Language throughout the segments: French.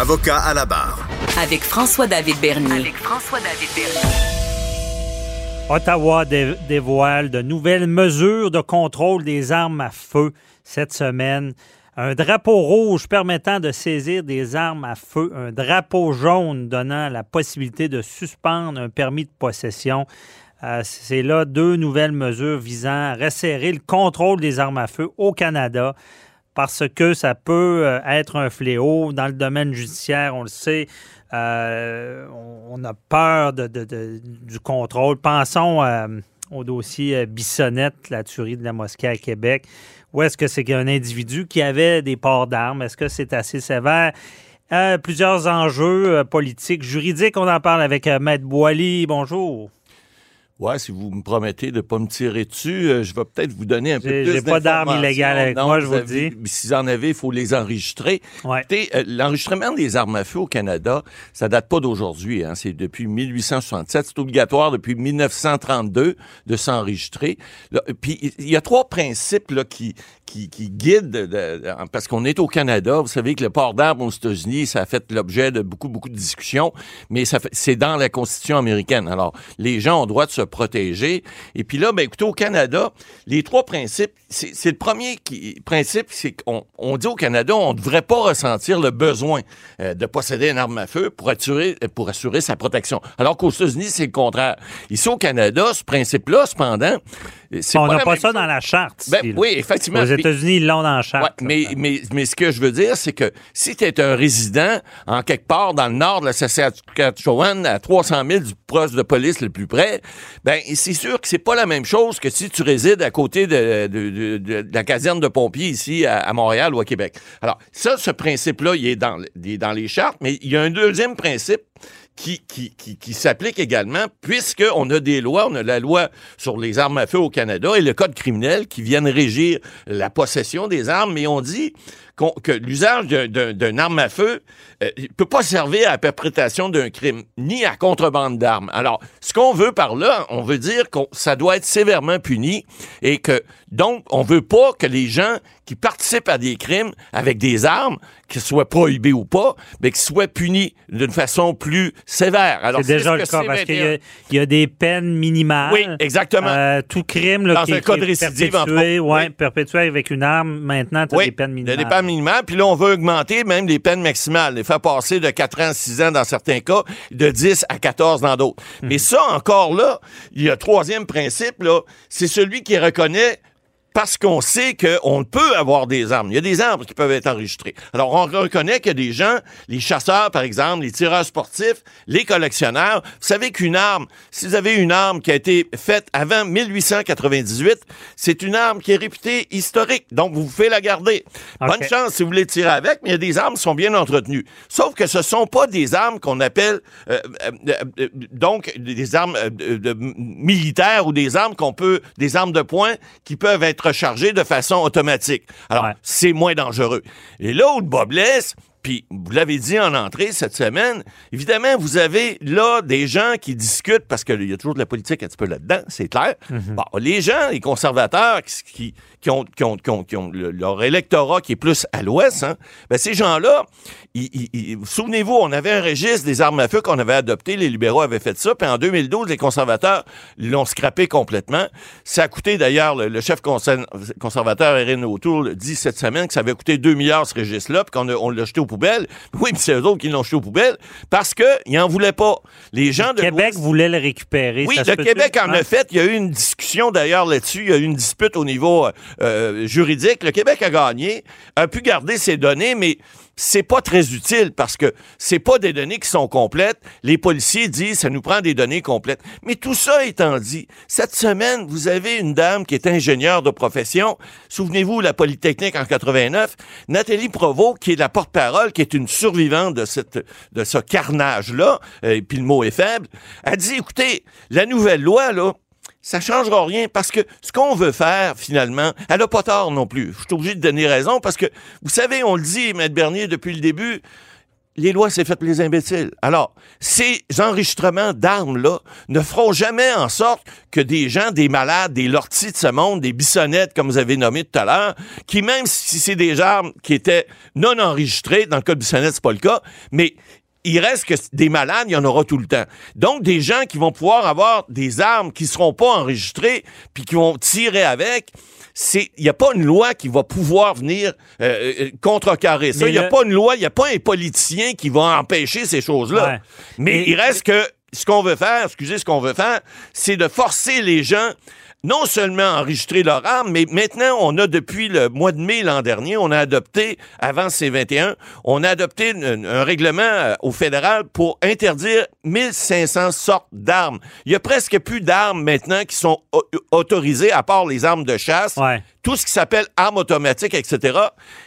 Avocat à la barre. Avec François-David Bernier. Avec François-David Bernier. Ottawa dé- dévoile de nouvelles mesures de contrôle des armes à feu cette semaine. Un drapeau rouge permettant de saisir des armes à feu, un drapeau jaune donnant la possibilité de suspendre un permis de possession. Euh, C'est là deux nouvelles mesures visant à resserrer le contrôle des armes à feu au Canada parce que ça peut euh, être un fléau dans le domaine judiciaire, on le sait. Euh, on a peur de- du contrôle. Pensons euh, au dossier Bissonnette, la tuerie de la mosquée à Québec. Où est-ce que c'est qu'un individu qui avait des ports d'armes? Est-ce que c'est assez sévère? Plusieurs enjeux politiques, juridiques. On en parle avec Maître Boily. Bonjour. Ouais, si vous me promettez de ne pas me tirer dessus, euh, je vais peut-être vous donner un peu plus j'ai pas d'armes illégales avec Non, moi, je vous le dis. Si vous en avez, il faut les enregistrer. Ouais. Écoutez, euh, l'enregistrement des armes à feu au Canada, ça date pas d'aujourd'hui. Hein, c'est depuis 1867. C'est obligatoire depuis 1932 de s'enregistrer. Puis il y a trois principes là, qui, qui, qui guident, de- de- parce qu'on est au Canada. Vous savez que le port d'armes aux États-Unis, ça a fait l'objet de beaucoup, beaucoup de discussions, mais ça fait- c'est dans la Constitution américaine. Alors, les gens ont droit de se protéger. Et puis là, ben, écoutez, au Canada, les trois principes, c'est le premier qui, principe, c'est qu'on on dit au Canada, on ne devrait pas ressentir le besoin euh, de posséder une arme à feu pour assurer, pour assurer sa protection. Alors qu'aux États-Unis, c'est le contraire. Ici, au Canada, ce principe-là, cependant, On n'a pas ça dans la charte. Ben, oui, effectivement. Aux États-Unis, ils l'ont dans la charte. Ouais, mais, mais, mais ce que je veux dire, c'est que si tu es un résident en quelque part dans le nord de la Saskatchewan, à 300 000 du poste de police le plus près, ben c'est sûr que c'est pas la même chose que si tu résides à côté de, de- de- de- de la caserne de pompiers ici à, à Montréal ou à Québec. Alors, ça, ce principe-là, il est dans les chartes, mais il y a un deuxième principe qui, qui, s'applique également, puisqu'on a des lois, on a la loi sur les armes à feu au Canada et le code criminel qui viennent régir la possession des armes, mais on dit que l'usage d'un- d'un- d'une arme à feu ne peut pas servir à la perpétration d'un crime, ni à contrebande d'armes. Alors, ce qu'on veut par là, on veut dire que ça doit être sévèrement puni et que, donc, on veut pas que les gens qui participent à des crimes avec des armes, qu'ils soient prohibés ou pas, mais qu'ils soient punis d'une façon plus sévère. Alors, C'est déjà le cas parce qu'il y, a- 21. il y a des peines minimales. Oui, exactement. Euh, tout crime là, Dans qui, un cas qui de est récidive, perpétué, ouais, Oui. perpétué avec une arme, maintenant, tu as Oui, des peines minimales. Puis là, on veut augmenter même les peines maximales. Les faire passer de 4 ans à 6 ans dans certains cas, de 10 à 14 dans d'autres. Mhm. Mais ça, encore là, il y a troisième principe, là, c'est celui qui reconnaît parce qu'on sait qu'on peut avoir des armes. Il y a des armes qui peuvent être enregistrées. Alors, on reconnaît que des gens, les chasseurs, par exemple, les tireurs sportifs, les collectionneurs, vous savez qu'une arme, si vous avez une arme qui a été faite avant 1898, c'est une arme qui est réputée historique. Donc, vous pouvez la garder. Bonne chance si vous voulez tirer avec, mais il y a des armes qui sont bien entretenues. Sauf que ce sont pas des armes qu'on appelle euh, euh, euh, donc des armes de- militaires ou des armes qu'on peut des armes de poing qui peuvent être rechargées de façon automatique. Alors, Ouais. c'est moins dangereux. Et là où le bas blesse, puis vous l'avez dit en entrée cette semaine, évidemment, vous avez là des gens qui discutent, parce qu'il y a toujours de la politique un petit peu là-dedans, c'est clair. Bon, les gens, les conservateurs qui, ont, qui ont- qui ont- qui ont le- leur électorat qui est plus à l'ouest, hein, ben ces gens-là, souvenez-vous, on avait un registre des armes à feu qu'on avait adopté, les libéraux avaient fait ça, puis en 2012, les conservateurs l'ont scrappé complètement. Ça a coûté d'ailleurs, le, le chef conser- conservateur Erin O'Toole dit cette semaine que ça avait coûté 2 milliards ce registre-là, puis qu'on on l'a jeté aux poubelles. Oui, mais c'est eux autres qui l'ont jeté aux poubelles, parce qu'ils n'en voulaient pas. Les gens de Québec voulait le récupérer. oui, le? Québec en Ouais. a fait. Il y a eu une discussion d'ailleurs là-dessus. Il y a eu une dispute au niveau euh, juridique. Le Québec a gagné, a pu garder ses données, mais c'est pas très utile parce que c'est pas des données qui sont complètes. Les policiers disent ça nous prend des données complètes. Mais tout ça étant dit, cette semaine, vous avez une dame qui est ingénieure de profession. Souvenez-vous, la Polytechnique en 89, Nathalie Provost, qui est la porte-parole, qui est une survivante de cette, de ce carnage-là, euh, et puis le mot est faible, a dit, écoutez, la nouvelle loi, là, ça changera rien parce que ce qu'on veut faire, finalement, elle n'a pas tort non plus. Je suis obligé de donner raison parce que, vous savez, on le dit, Maître Bernier, depuis le début, les lois, c'est fait les imbéciles. Alors, ces enregistrements d'armes-là ne feront jamais en sorte que des gens, des malades, des lortis de ce monde, des bissonnettes, comme vous avez nommé tout à l'heure, qui même si c'est des armes qui étaient non enregistrées, dans le cas de bissonnette, c'est pas le cas, mais il reste que des malades, il y en aura tout le temps. Donc, des gens qui vont pouvoir avoir des armes qui seront pas enregistrées, puis qui vont tirer avec, c'est il n'y a pas une loi qui va pouvoir venir euh, euh, contrecarrer ça. Mais Il n'y a le- pas une loi, il n'y a pas un politicien qui va empêcher ces choses-là. Ouais. Mais Et- il reste que ce qu'on veut faire, excusez, ce qu'on veut faire, c'est de forcer les gens non seulement à enregistrer leur arme, mais maintenant, on a depuis le mois de mai l'an dernier, on a adopté, avant C21, on a adopté un, un règlement euh, au fédéral pour interdire 1500 sortes d'armes. Il y a presque plus d'armes maintenant qui sont au- autorisées, à part les armes de chasse Ouais. tout ce qui s'appelle armes automatiques, etc.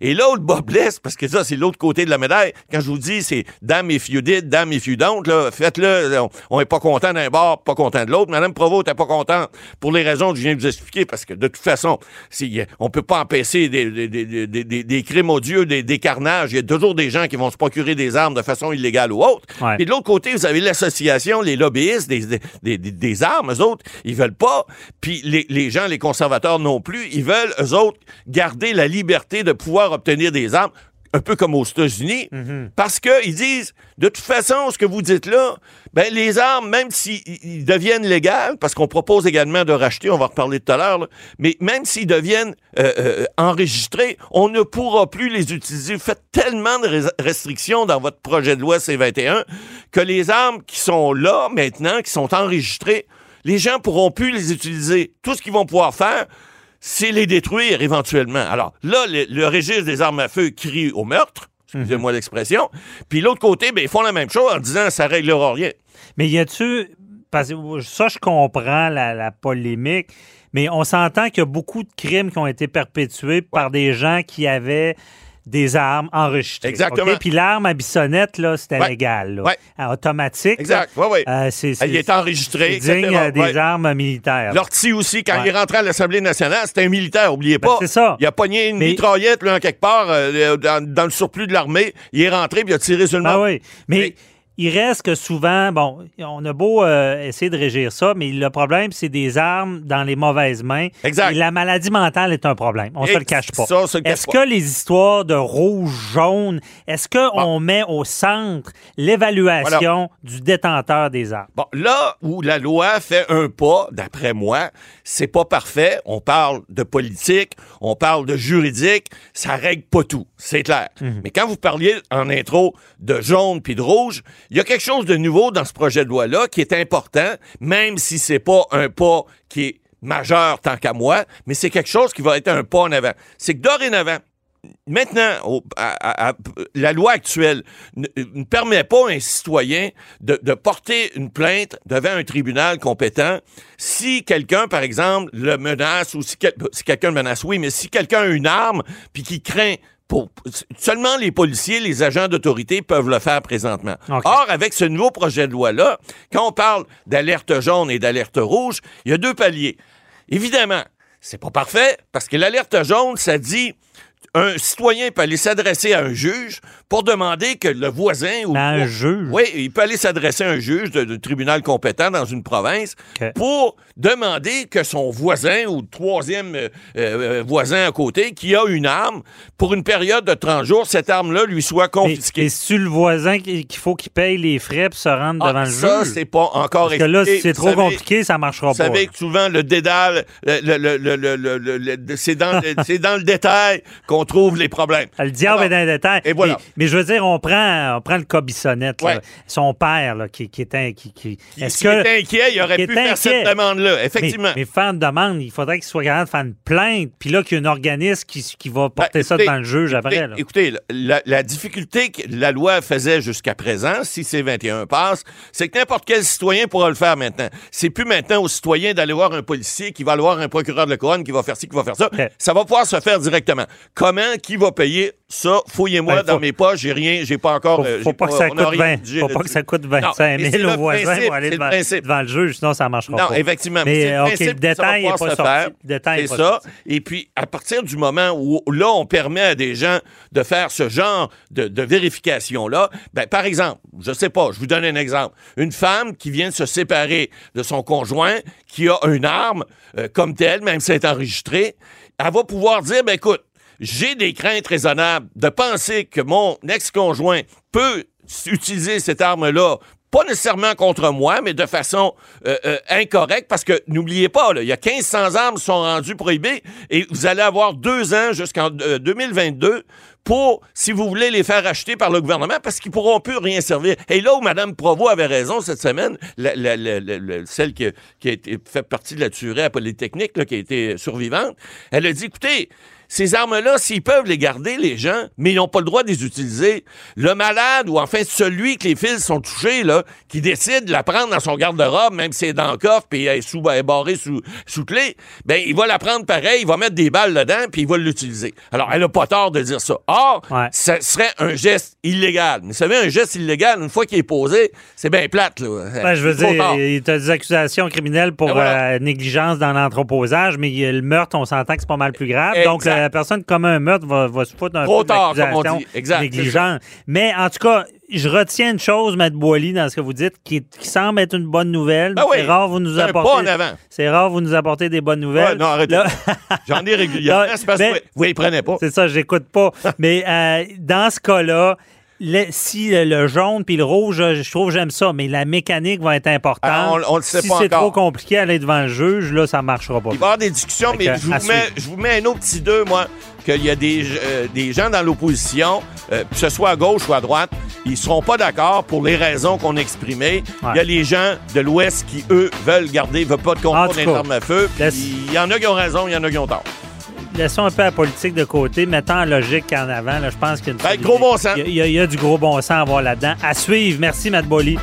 Et là où le bas blesse, parce que ça, c'est l'autre côté de la médaille, quand je vous dis, c'est damn if you did, damn if you don't, là, faites-le, on- on est pas content d'un bord, pas content de l'autre. Madame Provost t'es pas contente pour les raisons que je viens de vous expliquer, parce que de toute façon, c'est- on peut pas empêcher des, des, des, des, crimes odieux, des, des carnages. Il y a toujours des gens qui vont se procurer des armes de façon illégale ou autre. Ouais. Puis de l'autre côté, vous avez l'association, les lobbyistes des, des, des- des- des armes, eux autres, ils veulent pas. Puis les, les gens, les conservateurs non plus, ils veulent, eux autres, garder la liberté de pouvoir obtenir des armes, un peu comme aux États-Unis, parce qu'ils disent, de toute façon, ce que vous dites là, ben les armes, même s'ils ils deviennent légales, parce qu'on propose également de racheter, on va en reparler tout à l'heure, mais même s'ils deviennent euh, euh, enregistrés, on ne pourra plus les utiliser. Vous faites tellement de res- restrictions dans votre projet de loi C21 que les armes qui sont là maintenant, qui sont enregistrées, les gens pourront plus les utiliser. Tout ce qu'ils vont pouvoir faire, c'est les détruire éventuellement. Alors là, le, le registre des armes à feu crie au meurtre, excusez-moi l'expression. Puis l'autre côté, ben, ils font la même chose en disant ça réglera rien. Mais y a-tu. Parce que ça, je comprends la, la polémique, mais on s'entend qu'il y a beaucoup de crimes qui ont été perpétués par des gens qui avaient des armes enregistrées. Exactement. OK? Puis l'arme à bissonnette, là, c'était Ouais. légal. là. Ouais. Ah, automatique. Exact. Oui, oui. là, euh, c'est, c'est- Il est enregistré, c'est digne euh, des Ouais. armes militaires. L'ortie aussi, quand Ouais. il est rentré à l'Assemblée nationale, c'était un militaire, oubliez Ben, pas. c'est ça. Il a pogné une Mais- mitraillette, là, en quelque part, euh, dans, dans le surplus de l'armée. Il est rentré, puis il a tiré sur le Ah monde. oui. Mais Mais- il reste que souvent, bon, on a beau euh, essayer de régir ça, mais le problème, c'est des armes dans les mauvaises mains. Exact. Et la maladie mentale est un problème. On Et se le cache pas. Est-ce que les histoires de rouge, jaune, est-ce qu'on met au centre l'évaluation du détenteur des armes? Bon, là où la loi fait un pas, d'après moi, c'est pas parfait. On parle de politique, on parle de juridique, ça règle pas tout, c'est clair. Mais quand vous parliez en intro de jaune puis de rouge, il y a quelque chose de nouveau dans ce projet de loi-là qui est important, même si c'est pas un pas qui est majeur tant qu'à moi, mais c'est quelque chose qui va être un pas en avant. C'est que dorénavant, Maintenant, la loi actuelle ne, ne permet pas à un citoyen de, porter une plainte devant un tribunal compétent si quelqu'un, par exemple, le menace ou si quelqu'un le menace, oui, mais si quelqu'un a une arme puis qui craint pour seulement les policiers, les agents d'autorité peuvent le faire présentement. Or, avec ce nouveau projet de loi-là, quand on parle d'alerte jaune et d'alerte rouge, il y a deux paliers. Évidemment, c'est pas parfait parce que l'alerte jaune, ça dit un citoyen peut aller s'adresser à un juge pour demander que le voisin ou À un juge? oui, il peut aller s'adresser à un juge de, de tribunal compétent dans une province pour demander que son voisin ou troisième euh, euh, voisin à côté qui a une arme pour une période de 30 jours, cette arme-là lui soit Et, confisquée. et c'est-tu le voisin qui- qu'il faut qu'il paye les frais pour se rendre Ah, devant le ça, juge? c'est pas encore Parce que là, si c'est Vous trop savez- compliqué, ça marchera Vous pas. savez que souvent, le dédale, le, le- le- le- le- le- le- c'est dans, le- c'est dans le détail qu'on trouve les problèmes. Le diable Alors, est dans les détails. et voilà. Mais, mais je veux dire, on prend, on prend le cas Bissonnette, là. Ouais. son père, là, qui, qui est un. Qui, qui- est-ce S'il était inquiet, il aurait pu faire inquiet. cette demande-là, effectivement. Mais, mais faire une demande, il faudrait qu'il soit capable de faire une plainte, puis là, qu'il y ait un organisme qui, qui va porter Ben, ça devant le juge après. écoutez, là. Écoutez, la, la difficulté que la loi faisait jusqu'à présent, si C-21 passe, c'est que n'importe quel citoyen pourra le faire maintenant. C'est plus maintenant au citoyen d'aller voir un policier qui va aller voir un procureur de la couronne qui va faire ci, qui va faire ça. Ça va pouvoir se faire directement. Comment? Qui va payer ça? Fouillez-moi Ben, dans mes poches, j'ai rien, j'ai pas encore... Faut, euh, faut pas que ça coûte rien 20, rédigé faut pas que là-dessus. ça coûte Non, 25 mais 000 c'est au le voisin principe, pour aller le devant, devant le juge, sinon ça marchera Non, pas. effectivement. Mais, c'est le euh, OK, principe le que détail n'est pas sorti. faire. Le détail est C'est pas ça. sorti. Et puis, à partir du moment où là, on permet à des gens de faire ce genre de, de vérification-là, ben, par exemple, je sais pas, je vous donne un exemple. Une femme qui vient de se séparer de son conjoint, qui a une arme euh, comme telle, même si elle est enregistrée, elle va pouvoir dire, ben écoute, j'ai des craintes raisonnables de penser que mon ex-conjoint peut utiliser cette arme-là pas nécessairement contre moi, mais de façon euh, euh, incorrecte, parce que n'oubliez pas, il y a 1500 armes qui sont rendues prohibées et vous allez avoir deux ans jusqu'en euh, 2022 pour, si vous voulez les faire acheter par le gouvernement, parce qu'ils pourront plus rien servir. Et là où Mme Provost avait raison cette semaine, celle qui, a- été, fait partie de la tuerie à Polytechnique, qui a été survivante, elle a dit, écoutez, ces armes-là, s'ils peuvent les garder, les gens, mais ils n'ont pas le droit de les utiliser, le malade ou enfin celui que les fils sont touchés, là, qui décide de la prendre dans son garde-robe, même si elle est dans le coffre puis elle est, sous, elle est barrée sous, sous clé, ben, il va la prendre pareil, il va mettre des balles dedans puis il va l'utiliser. Alors, elle n'a pas tort de dire ça. Or, Ouais. ça serait un geste illégal. Mais vous savez, un geste illégal, une fois qu'il est posé, c'est bien plate, là. Ben, je veux C'est dire, il a des accusations criminelles pour Ben voilà. euh, négligence dans l'entreposage, mais y le meurtre, on s'entend que c'est pas mal plus grave. Donc. La personne qui commet un meurtre va, va se foutre un Trop peu tard, comme on dit. Exact, négligente. Mais en tout cas, je retiens une chose, Matt Boily, dans ce que vous dites, qui, qui semble être une bonne nouvelle. Ben oui, c'est rare vous nous apportez. C'est rare vous nous apportez des bonnes nouvelles. Ouais, non, arrêtez. J'en ai régulièrement. C'est parce que vous, vous les prenez pas. C'est ça, j'écoute pas. Mais euh, dans ce cas-là, le- si le, le jaune puis le rouge, je je trouve que j'aime ça, mais la mécanique va être importante. Ah, on- on le sait si pas c'est encore. trop compliqué à aller devant le juge, là, ça marchera pas. Il va y avoir des discussions, mais que, je vous, mets, suivre. je vous mets un autre petit deux, moi, qu'il y a des, euh, des gens dans l'opposition, euh, que ce soit à gauche ou à droite, ils seront pas d'accord pour les raisons qu'on a exprimées. Il y a les gens de l'Ouest qui, eux, veulent garder, veulent pas de cas, armes à feu. Il y en a qui ont raison, il y en a qui ont tort. Laissons un peu la politique de côté, mettons la logique en avant. Là, je pense qu'il y a Ben, solidité. gros bon sens. Il y a- il y, a- il y a du gros bon sens à voir là-dedans. À suivre. Merci, Matt Bolly.